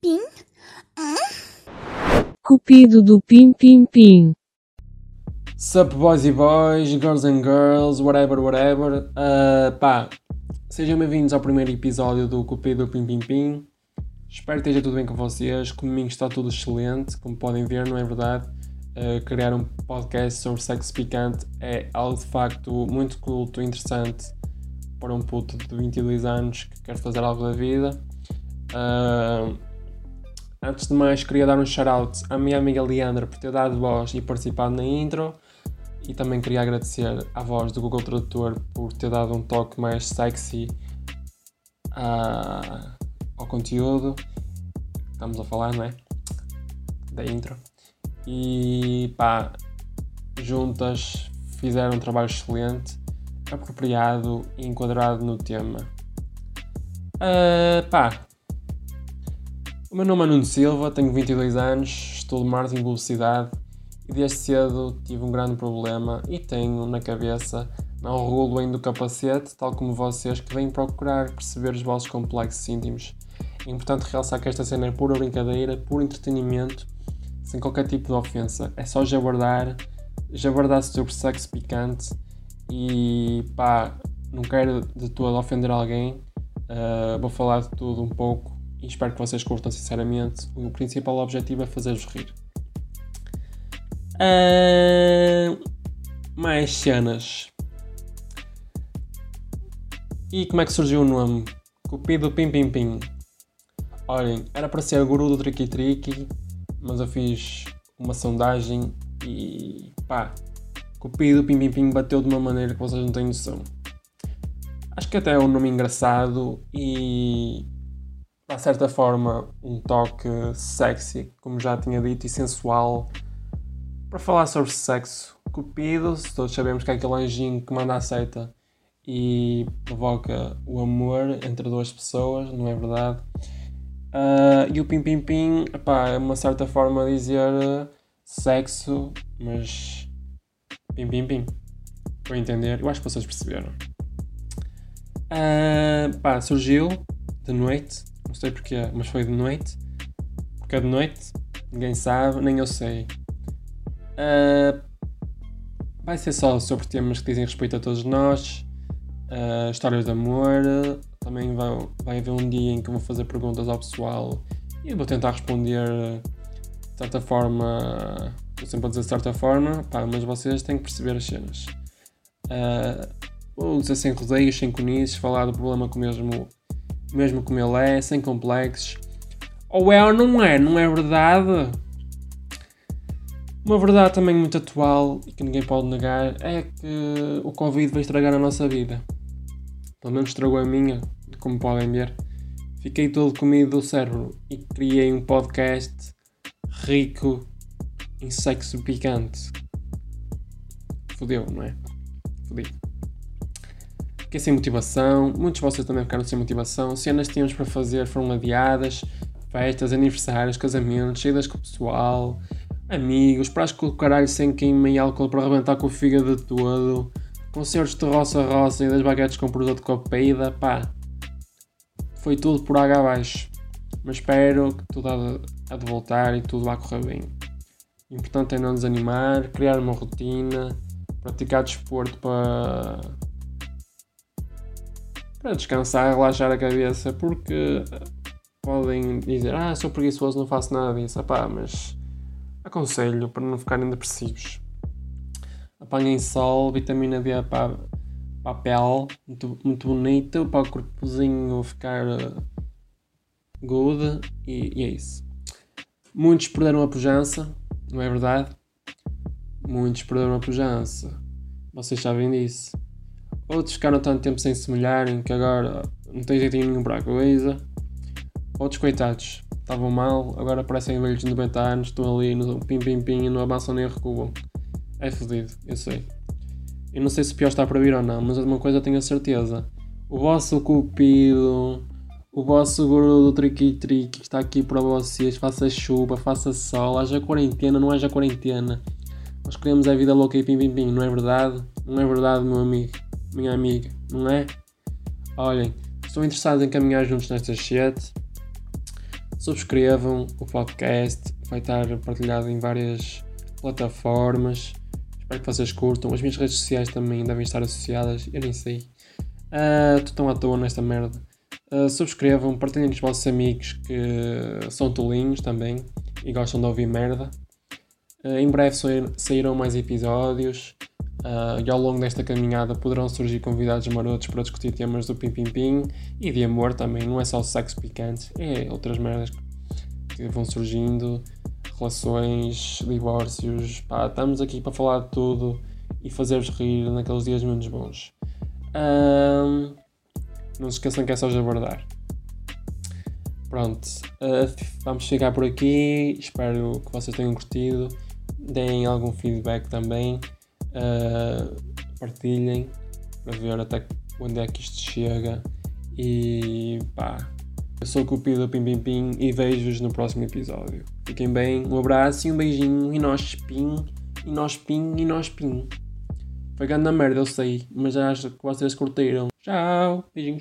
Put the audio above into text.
Pim? Cupido do Pim Pim Pim. Sup boys e boys, girls and girls, whatever, whatever. Uh, pá, sejam bem-vindos ao primeiro episódio do Cupido Pim Pim Pim. Espero que esteja tudo bem com vocês. Comigo está tudo excelente, como podem ver, não é verdade? Uh, criar um podcast sobre sexo picante é algo de facto muito culto, interessante para um puto de 22 anos que quer fazer algo da vida. Uh, antes de mais, queria dar um shout-out à minha amiga Leandra por ter dado voz e participado na intro. E também queria agradecer à voz do Google Tradutor por ter dado um toque mais sexy uh, ao conteúdo. Estamos a falar, não é? Da intro. E pá, juntas fizeram um trabalho excelente, apropriado e enquadrado no tema. Uh, pá, o meu nome é Nuno Silva, tenho 22 anos, estou de marketing em publicidade e desde cedo tive um grande problema e tenho na cabeça não bem do capacete, tal como vocês que vêm procurar perceber os vossos complexos íntimos. É importante realçar que esta cena é pura brincadeira, puro entretenimento, sem qualquer tipo de ofensa. É só jabardar, jabardar sobre sexo picante e pá, não quero de todo ofender alguém, uh, vou falar de tudo um pouco e espero que vocês curtam sinceramente. O principal objetivo é fazer-vos rir. Uh, mais cenas. E como é que surgiu o nome? Cupido Pim Pim Pim. Olhem, era para ser guru do Tricky Tricky, mas eu fiz uma sondagem e pá, Cupido Pim Pim Pim bateu de uma maneira que vocês não têm noção. Acho que até é um nome engraçado e de certa forma, um toque sexy, como já tinha dito, e sensual para falar sobre sexo. Cupido, todos sabemos que é aquele anjinho que manda a seita e provoca o amor entre duas pessoas, não é verdade? Uh, e o Pim Pim Pim epá, é uma certa forma de dizer sexo, mas Pim Pim Pim. Para entender, eu acho que vocês perceberam. Uh, pá, surgiu de noite não sei porquê, mas foi de noite. Porque é de noite, ninguém sabe, nem eu sei. Uh, vai ser só sobre temas que dizem respeito a todos nós, uh, histórias de amor. Também vai, vai haver um dia em que eu vou fazer perguntas ao pessoal e vou tentar responder de certa forma. Estou sempre a dizer de certa forma, pá, mas vocês têm que perceber as cenas. Uh, vou dizer sem rodeios, sem conizes, falar do problema que o mesmo mesmo como ele é, sem complexos. Ou é ou não é, não é verdade? Uma verdade também muito atual e que ninguém pode negar é que o Covid vai estragar a nossa vida. Pelo menos estragou a minha, como podem ver. Fiquei todo comido do cérebro e criei um podcast rico em sexo picante. Fodeu, não é? Fodido. Fiquei sem motivação, muitos de vocês também ficaram sem motivação, cenas que tínhamos para fazer foram adiadas, festas, aniversários, casamentos, saídas com o pessoal, amigos, pratos com o caralho sem queima e álcool para arrebentar com o fígado todo, concertos de roça-roça e das baguetes com produto de copeida, pá. Foi tudo por água abaixo. Mas espero que tudo há de, voltar e tudo vá correr bem. O importante é não desanimar, criar uma rotina, praticar desporto para para descansar, relaxar a cabeça, porque podem dizer, ah, sou preguiçoso, não faço nada disso, Epá, mas aconselho para não ficarem depressivos. Apanhem sol, vitamina D para, para a pele, muito, muito bonita, para o corpozinho ficar uh, good, e, e é isso. Muitos perderam a pujança, não é verdade? Muitos perderam a pujança. Vocês sabem disso. Outros ficaram tanto tempo sem se molharem que agora não tem jeitinho nenhum para a coisa. Outros coitados, estavam mal, agora parecem velhos de 90 anos, estão ali no pim pim pim e não avançam nem recuam. É fodido, eu sei. Eu não sei se pior está para vir ou não, mas uma coisa tenho a certeza. O vosso cupido, o vosso guru do triqui triqui está aqui para vocês, faça chuva, faça sol, haja quarentena, não haja quarentena. Nós queremos a vida louca e pim pim pim, não é verdade? Não é verdade, meu amigo? Minha amiga, não é? Olhem, estou interessado em caminhar juntos nesta shit. Subscrevam o podcast, vai estar partilhado em várias plataformas. Espero que vocês curtam. As minhas redes sociais também devem estar associadas, eu nem sei. Estou uh, tão à toa nesta merda. Uh, subscrevam, partilhem com os vossos amigos que são tolinhos também e gostam de ouvir merda. Uh, em breve sairão mais episódios uh, e ao longo desta caminhada poderão surgir convidados marotos para discutir temas do Pim Pim Pim e de amor também, não é só sexo picante, é outras merdas que vão surgindo, relações, divórcios, pá, estamos aqui para falar de tudo e fazer-vos rir naqueles dias menos bons. Uh, não se esqueçam que é só abordar. Pronto, uh, vamos chegar por aqui. Espero que vocês tenham curtido. Deem algum feedback também. Uh, partilhem para ver até onde é que isto chega. E pá, eu sou o Cupido Pim Pim Pim e vejo-vos no próximo episódio. Fiquem bem, um abraço e um beijinho. E nós pim, e nós pim, e nós pim. Foi grande merda, eu sei, mas acho que vocês curtiram. Tchau, beijinhos.